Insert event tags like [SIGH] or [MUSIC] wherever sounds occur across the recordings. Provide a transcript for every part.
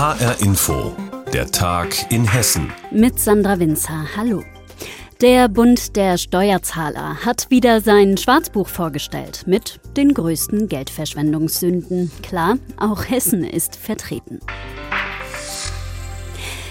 HR Info, der Tag in Hessen. Mit Sandra Winzer. Hallo. Der Bund der Steuerzahler hat wieder sein Schwarzbuch vorgestellt mit den größten Geldverschwendungssünden. Klar, auch Hessen ist vertreten.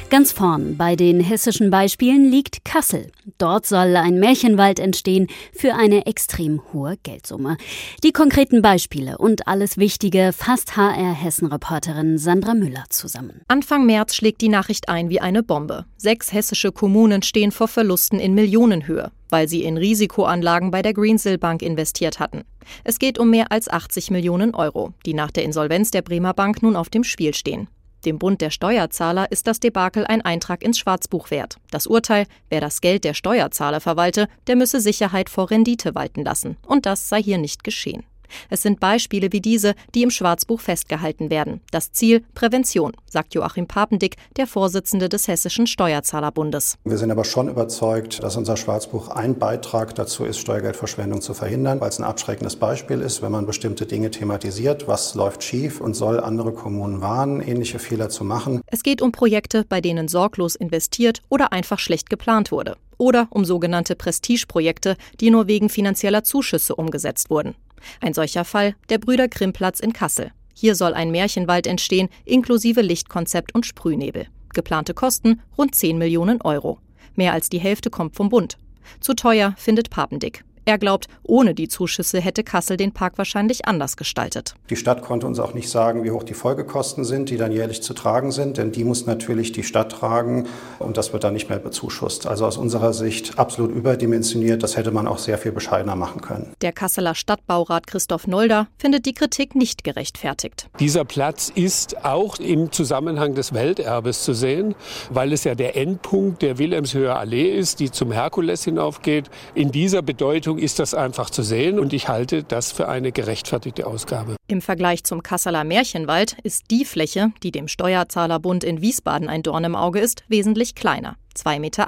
Ganz vorn bei den hessischen Beispielen liegt Kassel. Dort soll ein Märchenwald entstehen für eine extrem hohe Geldsumme. Die konkreten Beispiele und alles Wichtige fasst HR Hessen-Reporterin Sandra Müller zusammen. Anfang März schlägt die Nachricht ein wie eine Bombe. Sechs hessische Kommunen stehen vor Verlusten in Millionenhöhe, weil sie in Risikoanlagen bei der Greensill Bank investiert hatten. Es geht um mehr als 80 Millionen Euro, die nach der Insolvenz der Bremer Bank nun auf dem Spiel stehen. Dem Bund der Steuerzahler ist das Debakel ein Eintrag ins Schwarzbuch wert. Das Urteil, wer das Geld der Steuerzahler verwalte, der müsse Sicherheit vor Rendite walten lassen. Und das sei hier nicht geschehen. Es sind Beispiele wie diese, die im Schwarzbuch festgehalten werden. Das Ziel Prävention, sagt Joachim Papendick, der Vorsitzende des Hessischen Steuerzahlerbundes. Wir sind aber schon überzeugt, dass unser Schwarzbuch ein Beitrag dazu ist, Steuergeldverschwendung zu verhindern, weil es ein abschreckendes Beispiel ist, wenn man bestimmte Dinge thematisiert, was läuft schief und soll andere Kommunen warnen, ähnliche Fehler zu machen. Es geht um Projekte, bei denen sorglos investiert oder einfach schlecht geplant wurde oder um sogenannte Prestigeprojekte, die nur wegen finanzieller Zuschüsse umgesetzt wurden. Ein solcher Fall der Brüder Grimmplatz in Kassel. Hier soll ein Märchenwald entstehen, inklusive Lichtkonzept und Sprühnebel. Geplante Kosten rund 10 Millionen Euro. Mehr als die Hälfte kommt vom Bund. Zu teuer findet Papendick. Er glaubt, ohne die Zuschüsse hätte Kassel den Park wahrscheinlich anders gestaltet. Die Stadt konnte uns auch nicht sagen, wie hoch die Folgekosten sind, die dann jährlich zu tragen sind, denn die muss natürlich die Stadt tragen und das wird dann nicht mehr bezuschusst. Also aus unserer Sicht absolut überdimensioniert. Das hätte man auch sehr viel bescheidener machen können. Der Kasseler Stadtbaurat Christoph Nolder findet die Kritik nicht gerechtfertigt. Dieser Platz ist auch im Zusammenhang des Welterbes zu sehen, weil es ja der Endpunkt der Wilhelmshöher Allee ist, die zum Herkules hinaufgeht. In dieser Bedeutung ist das einfach zu sehen und ich halte das für eine gerechtfertigte Ausgabe. Im Vergleich zum Kasseler Märchenwald ist die Fläche, die dem Steuerzahlerbund in Wiesbaden ein Dorn im Auge ist, wesentlich kleiner. 2,80 Meter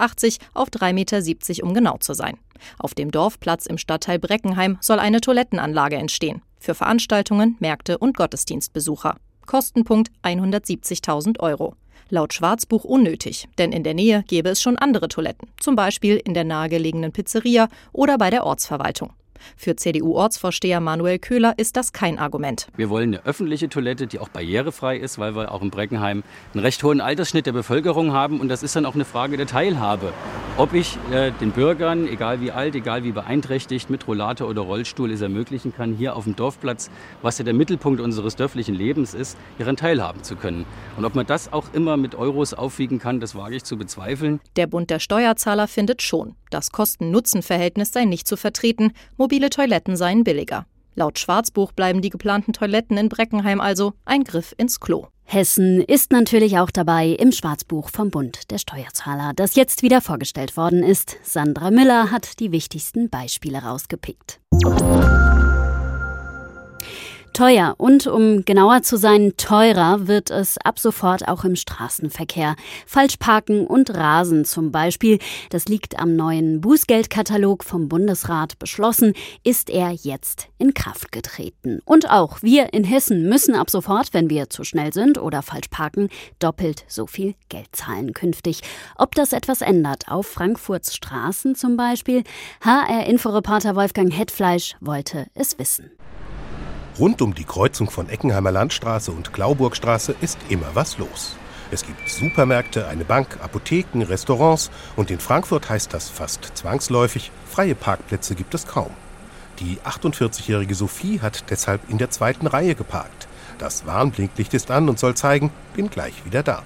auf 3,70 Meter, um genau zu sein. Auf dem Dorfplatz im Stadtteil Breckenheim soll eine Toilettenanlage entstehen. Für Veranstaltungen, Märkte und Gottesdienstbesucher. Kostenpunkt 170.000 Euro. Laut Schwarzbuch unnötig, denn in der Nähe gäbe es schon andere Toiletten, zum Beispiel in der nahegelegenen Pizzeria oder bei der Ortsverwaltung. Für CDU-Ortsvorsteher Manuel Köhler ist das kein Argument. Wir wollen eine öffentliche Toilette, die auch barrierefrei ist, weil wir auch in Breckenheim einen recht hohen Altersschnitt der Bevölkerung haben. Und das ist dann auch eine Frage der Teilhabe. Ob ich äh, den Bürgern, egal wie alt, egal wie beeinträchtigt, mit Rollator oder Rollstuhl es ermöglichen kann, hier auf dem Dorfplatz, was ja der Mittelpunkt unseres dörflichen Lebens ist, hieran teilhaben zu können. Und ob man das auch immer mit Euros aufwiegen kann, das wage ich zu bezweifeln. Der Bund der Steuerzahler findet schon, das Kosten-Nutzen-Verhältnis sei nicht zu vertreten, mobile Toiletten seien billiger. Laut Schwarzbuch bleiben die geplanten Toiletten in Breckenheim also ein Griff ins Klo. Hessen ist natürlich auch dabei im Schwarzbuch vom Bund der Steuerzahler, das jetzt wieder vorgestellt worden ist. Sandra Müller hat die wichtigsten Beispiele rausgepickt. Teuer und um genauer zu sein, teurer wird es ab sofort auch im Straßenverkehr. Falschparken und Rasen zum Beispiel, das liegt am neuen Bußgeldkatalog vom Bundesrat beschlossen, ist er jetzt in Kraft getreten. Und auch wir in Hessen müssen ab sofort, wenn wir zu schnell sind oder falsch parken, doppelt so viel Geld zahlen künftig. Ob das etwas ändert auf Frankfurts Straßen zum Beispiel? HR-Inforeporter Wolfgang Hetfleisch wollte es wissen. Rund um die Kreuzung von Eckenheimer Landstraße und Klauburgstraße ist immer was los. Es gibt Supermärkte, eine Bank, Apotheken, Restaurants und in Frankfurt heißt das fast zwangsläufig, freie Parkplätze gibt es kaum. Die 48-jährige Sophie hat deshalb in der zweiten Reihe geparkt. Das Warnblinklicht ist an und soll zeigen, bin gleich wieder da.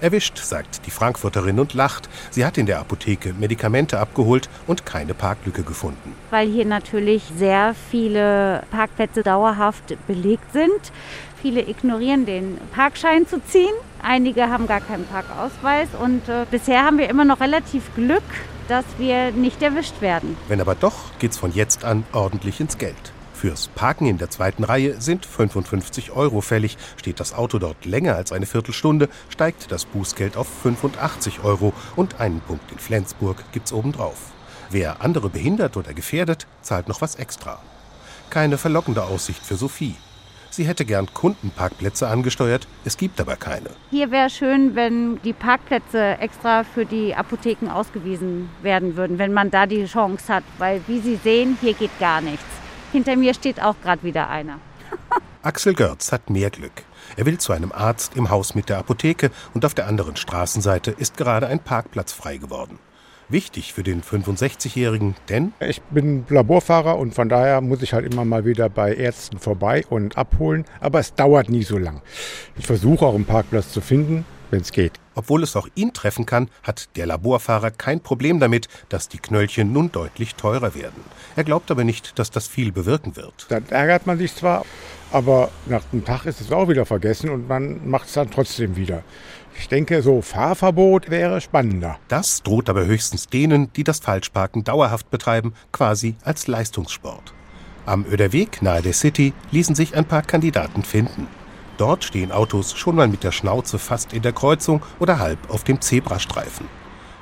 Erwischt, sagt die Frankfurterin und lacht. Sie hat in der Apotheke Medikamente abgeholt und keine Parklücke gefunden. Weil hier natürlich sehr viele Parkplätze dauerhaft belegt sind. Viele ignorieren den Parkschein zu ziehen. Einige haben gar keinen Parkausweis und äh, bisher haben wir immer noch relativ Glück, dass wir nicht erwischt werden. Wenn aber doch, geht's von jetzt an ordentlich ins Geld. Fürs Parken in der zweiten Reihe sind 55 Euro fällig. Steht das Auto dort länger als eine Viertelstunde, steigt das Bußgeld auf 85 Euro und einen Punkt in Flensburg gibt's obendrauf. Wer andere behindert oder gefährdet, zahlt noch was extra. Keine verlockende Aussicht für Sophie. Sie hätte gern Kundenparkplätze angesteuert, es gibt aber keine. Hier wäre schön, wenn die Parkplätze extra für die Apotheken ausgewiesen werden würden, wenn man da die Chance hat. Weil, wie Sie sehen, hier geht gar nichts. Hinter mir steht auch gerade wieder einer. [LAUGHS] Axel Görz hat mehr Glück. Er will zu einem Arzt im Haus mit der Apotheke und auf der anderen Straßenseite ist gerade ein Parkplatz frei geworden. Wichtig für den 65-Jährigen, denn ich bin Laborfahrer und von daher muss ich halt immer mal wieder bei Ärzten vorbei und abholen, aber es dauert nie so lang. Ich versuche auch einen Parkplatz zu finden, wenn es geht. Obwohl es auch ihn treffen kann, hat der Laborfahrer kein Problem damit, dass die Knöllchen nun deutlich teurer werden. Er glaubt aber nicht, dass das viel bewirken wird. Dann ärgert man sich zwar, aber nach einem Tag ist es auch wieder vergessen und man macht es dann trotzdem wieder. Ich denke, so Fahrverbot wäre spannender. Das droht aber höchstens denen, die das Falschparken dauerhaft betreiben, quasi als Leistungssport. Am Öderweg nahe der City ließen sich ein paar Kandidaten finden. Dort stehen Autos schon mal mit der Schnauze fast in der Kreuzung oder halb auf dem Zebrastreifen.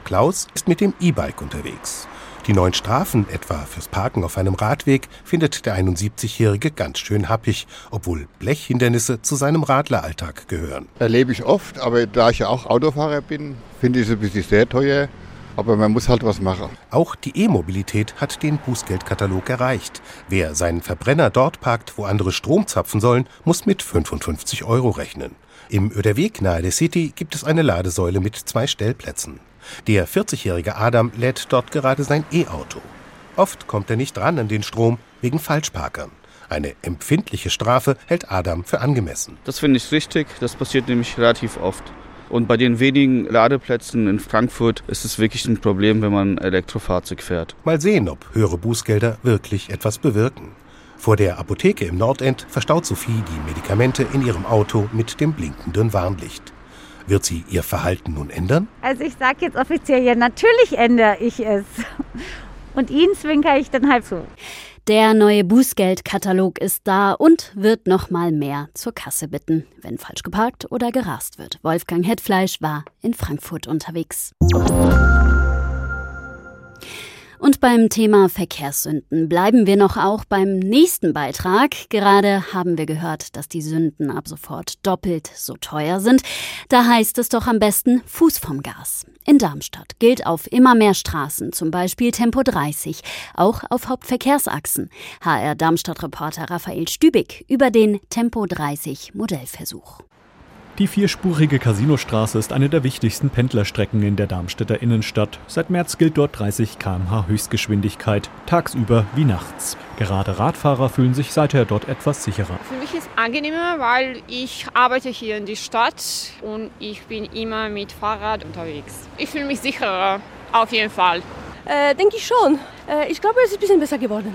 Klaus ist mit dem E-Bike unterwegs. Die neuen Strafen, etwa fürs Parken auf einem Radweg, findet der 71-Jährige ganz schön happig, obwohl Blechhindernisse zu seinem Radleralltag gehören. Erlebe ich oft, aber da ich ja auch Autofahrer bin, finde ich es ein bisschen sehr teuer. Aber man muss halt was machen. Auch die E-Mobilität hat den Bußgeldkatalog erreicht. Wer seinen Verbrenner dort parkt, wo andere Strom zapfen sollen, muss mit 55 Euro rechnen. Im Öderweg nahe der City gibt es eine Ladesäule mit zwei Stellplätzen. Der 40-jährige Adam lädt dort gerade sein E-Auto. Oft kommt er nicht ran an den Strom wegen Falschparkern. Eine empfindliche Strafe hält Adam für angemessen. Das finde ich richtig. Das passiert nämlich relativ oft. Und bei den wenigen Ladeplätzen in Frankfurt ist es wirklich ein Problem, wenn man ein Elektrofahrzeug fährt. Mal sehen, ob höhere Bußgelder wirklich etwas bewirken. Vor der Apotheke im Nordend verstaut Sophie die Medikamente in ihrem Auto mit dem blinkenden Warnlicht. Wird sie ihr Verhalten nun ändern? Also ich sage jetzt offiziell, ja, natürlich ändere ich es. Und Ihnen zwinkere ich dann halt zu. Der neue Bußgeldkatalog ist da und wird noch mal mehr zur Kasse bitten, wenn falsch geparkt oder gerast wird. Wolfgang Hetfleisch war in Frankfurt unterwegs. Und beim Thema Verkehrssünden bleiben wir noch auch beim nächsten Beitrag. Gerade haben wir gehört, dass die Sünden ab sofort doppelt so teuer sind. Da heißt es doch am besten Fuß vom Gas. In Darmstadt gilt auf immer mehr Straßen, zum Beispiel Tempo 30, auch auf Hauptverkehrsachsen. HR Darmstadt-Reporter Raphael Stübig über den Tempo 30 Modellversuch. Die vierspurige Casinostraße ist eine der wichtigsten Pendlerstrecken in der Darmstädter Innenstadt. Seit März gilt dort 30 km/h Höchstgeschwindigkeit, tagsüber wie nachts. Gerade Radfahrer fühlen sich seither dort etwas sicherer. Für mich ist es angenehmer, weil ich arbeite hier in der Stadt und ich bin immer mit Fahrrad unterwegs. Ich fühle mich sicherer, auf jeden Fall. Äh, denke ich schon. Äh, ich glaube, es ist ein bisschen besser geworden.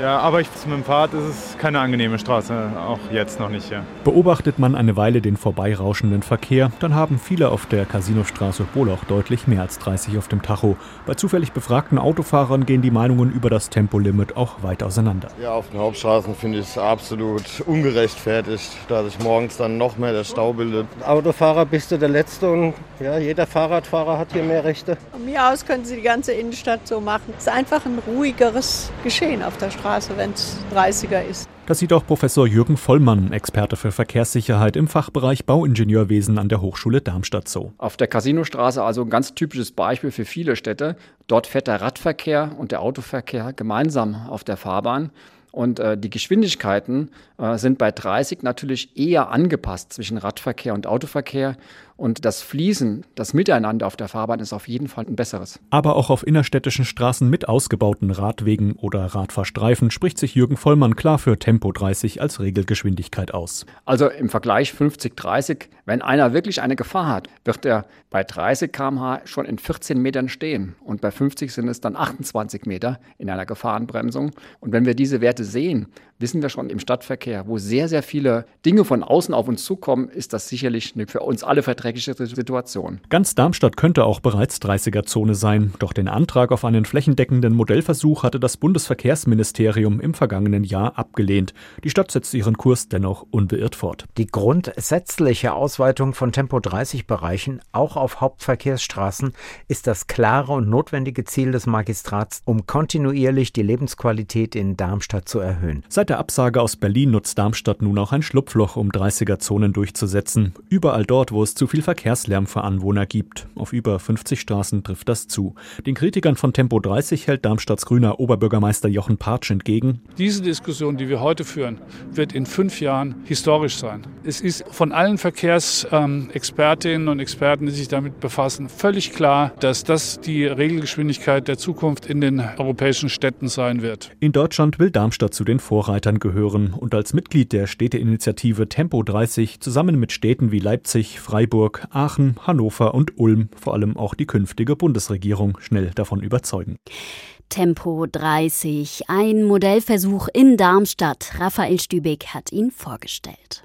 Ja, aber ich, mit dem Fahrrad ist es keine angenehme Straße, auch jetzt noch nicht. Ja. Beobachtet man eine Weile den vorbeirauschenden Verkehr, dann haben viele auf der Casinostraße wohl auch deutlich mehr als 30 auf dem Tacho. Bei zufällig befragten Autofahrern gehen die Meinungen über das Tempolimit auch weit auseinander. Ja, auf den Hauptstraßen finde ich es absolut ungerechtfertigt, da sich morgens dann noch mehr der Stau bildet. Autofahrer bist du der Letzte und ja, jeder Fahrradfahrer hat hier mehr Rechte. Von mir aus können sie die ganze Innenstadt so machen. Es ist einfach ein ruhigeres Geschehen auf der Straße, wenn es 30er ist. Das sieht auch Professor Jürgen Vollmann, Experte für Verkehrssicherheit im Fachbereich Bauingenieurwesen an der Hochschule Darmstadt so. Auf der Casinostraße also ein ganz typisches Beispiel für viele Städte. Dort fährt der Radverkehr und der Autoverkehr gemeinsam auf der Fahrbahn. Und äh, die Geschwindigkeiten äh, sind bei 30 natürlich eher angepasst zwischen Radverkehr und Autoverkehr. Und das Fließen, das Miteinander auf der Fahrbahn ist auf jeden Fall ein besseres. Aber auch auf innerstädtischen Straßen mit ausgebauten Radwegen oder Radfahrstreifen spricht sich Jürgen Vollmann klar für Tempo 30 als Regelgeschwindigkeit aus. Also im Vergleich 50-30, wenn einer wirklich eine Gefahr hat, wird er bei 30 km/h schon in 14 Metern stehen. Und bei 50 sind es dann 28 Meter in einer Gefahrenbremsung. Und wenn wir diese Werte sehen, wissen wir schon im Stadtverkehr, wo sehr, sehr viele Dinge von außen auf uns zukommen, ist das sicherlich eine für uns alle verträgliche Situation. Ganz Darmstadt könnte auch bereits 30er-Zone sein. Doch den Antrag auf einen flächendeckenden Modellversuch hatte das Bundesverkehrsministerium im vergangenen Jahr abgelehnt. Die Stadt setzt ihren Kurs dennoch unbeirrt fort. Die grundsätzliche Ausweitung von Tempo-30-Bereichen auch auf Hauptverkehrsstraßen ist das klare und notwendige Ziel des Magistrats, um kontinuierlich die Lebensqualität in Darmstadt zu erhöhen. Seit der Absage aus Berlin nutzt Darmstadt nun auch ein Schlupfloch, um 30er-Zonen durchzusetzen. Überall dort, wo es zu viel Verkehrslärm für Anwohner gibt. Auf über 50 Straßen trifft das zu. Den Kritikern von Tempo 30 hält Darmstadts grüner Oberbürgermeister Jochen Patsch entgegen. Diese Diskussion, die wir heute führen, wird in fünf Jahren historisch sein. Es ist von allen Verkehrsexpertinnen und Experten, die sich damit befassen, völlig klar, dass das die Regelgeschwindigkeit der Zukunft in den europäischen Städten sein wird. In Deutschland will Darmstadt zu den Vorreitern gehören und als Mitglied der Städteinitiative Tempo 30 zusammen mit Städten wie Leipzig, Freiburg, Aachen, Hannover und Ulm vor allem auch die künftige Bundesregierung schnell davon überzeugen. Tempo 30, ein Modellversuch in Darmstadt. Raphael Stübeck hat ihn vorgestellt.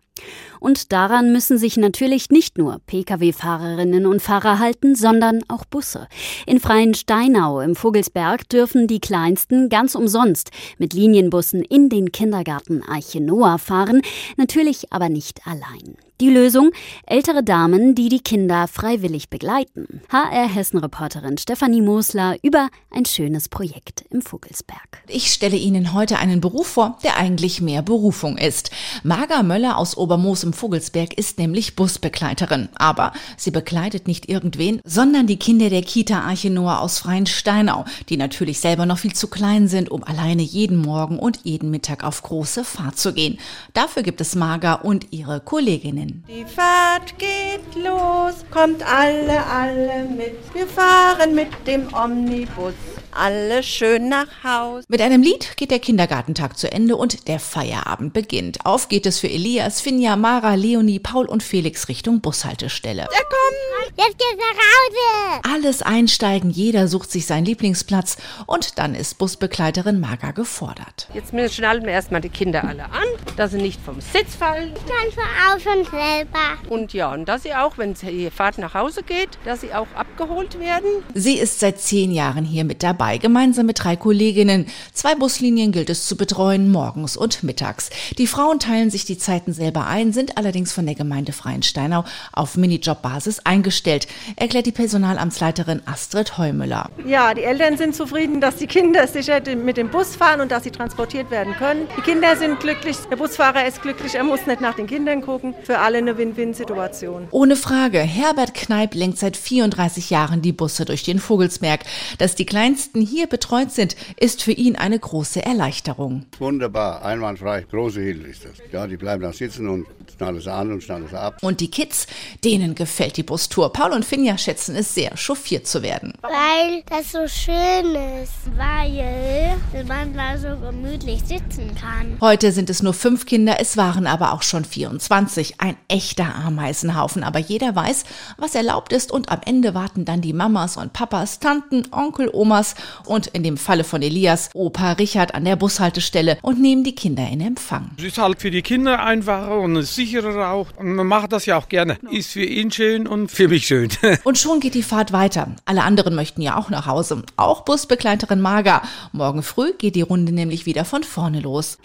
Und daran müssen sich natürlich nicht nur Pkw-Fahrerinnen und Fahrer halten, sondern auch Busse. In Freien Steinau im Vogelsberg dürfen die Kleinsten ganz umsonst mit Linienbussen in den Kindergarten Eiche Noah fahren, natürlich aber nicht allein. Die Lösung? Ältere Damen, die die Kinder freiwillig begleiten. HR Hessen-Reporterin Stefanie Mosler über ein schönes Projekt im Vogelsberg. Ich stelle Ihnen heute einen Beruf vor, der eigentlich mehr Berufung ist. Marga Möller aus Obermoos im Vogelsberg ist nämlich Busbegleiterin. Aber sie begleitet nicht irgendwen, sondern die Kinder der Kita Arche aus Freien Steinau, die natürlich selber noch viel zu klein sind, um alleine jeden Morgen und jeden Mittag auf große Fahrt zu gehen. Dafür gibt es Marga und ihre Kolleginnen. Die Fahrt geht los, kommt alle, alle mit. Wir fahren mit dem Omnibus alle schön nach Haus. Mit einem Lied geht der Kindergartentag zu Ende und der Feierabend beginnt. Auf geht es für Elias, Finja, Mara, Leonie, Paul und Felix Richtung Bushaltestelle. Ja, komm! Jetzt geht's nach Hause! Alles einsteigen, jeder sucht sich seinen Lieblingsplatz und dann ist Busbegleiterin Marga gefordert. Jetzt schnallen wir erstmal die Kinder alle an, dass sie nicht vom Sitz fallen. Dann fahr auch schon selber. Und ja, und dass sie auch, wenn die Fahrt nach Hause geht, dass sie auch abgeholt werden. Sie ist seit zehn Jahren hier mit dabei dabei, gemeinsam mit drei Kolleginnen. Zwei Buslinien gilt es zu betreuen, morgens und mittags. Die Frauen teilen sich die Zeiten selber ein, sind allerdings von der Gemeinde Freiensteinau auf Minijobbasis eingestellt, erklärt die Personalamtsleiterin Astrid Heumüller. Ja, die Eltern sind zufrieden, dass die Kinder sicher mit dem Bus fahren und dass sie transportiert werden können. Die Kinder sind glücklich, der Busfahrer ist glücklich, er muss nicht nach den Kindern gucken. Für alle eine Win-Win-Situation. Ohne Frage, Herbert Kneip lenkt seit 34 Jahren die Busse durch den Vogelsberg. Dass die kleinsten Patienten hier betreut sind, ist für ihn eine große Erleichterung. Wunderbar, einwandfrei, große Hilfe ist das. Ja, die bleiben da sitzen und schnallen es an und schnallen es ab. Und die Kids, denen gefällt die Bustour. Paul und Finja schätzen es sehr, chauffiert zu werden. Weil das so schön ist, weil man da so gemütlich sitzen kann. Heute sind es nur fünf Kinder, es waren aber auch schon 24. Ein echter Ameisenhaufen, aber jeder weiß, was erlaubt ist und am Ende warten dann die Mamas und Papas, Tanten, Onkel, Omas und in dem Falle von Elias Opa Richard an der Bushaltestelle und nehmen die Kinder in Empfang. Es ist halt für die Kinder einfacher und sicherer auch. Und man macht das ja auch gerne. Ist für ihn schön und für mich schön. [LAUGHS] und schon geht die Fahrt weiter. Alle anderen möchten ja auch nach Hause. Auch Busbegleiterin Marga. Morgen früh geht die Runde nämlich wieder von vorne los.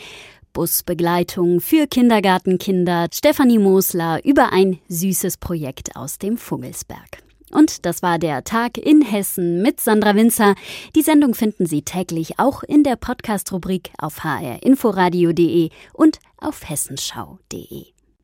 Busbegleitung für Kindergartenkinder. Stefanie Mosler über ein süßes Projekt aus dem Fungelsberg. Und das war der Tag in Hessen mit Sandra Winzer. Die Sendung finden Sie täglich auch in der Podcast-Rubrik auf hrinforadio.de und auf hessenschau.de.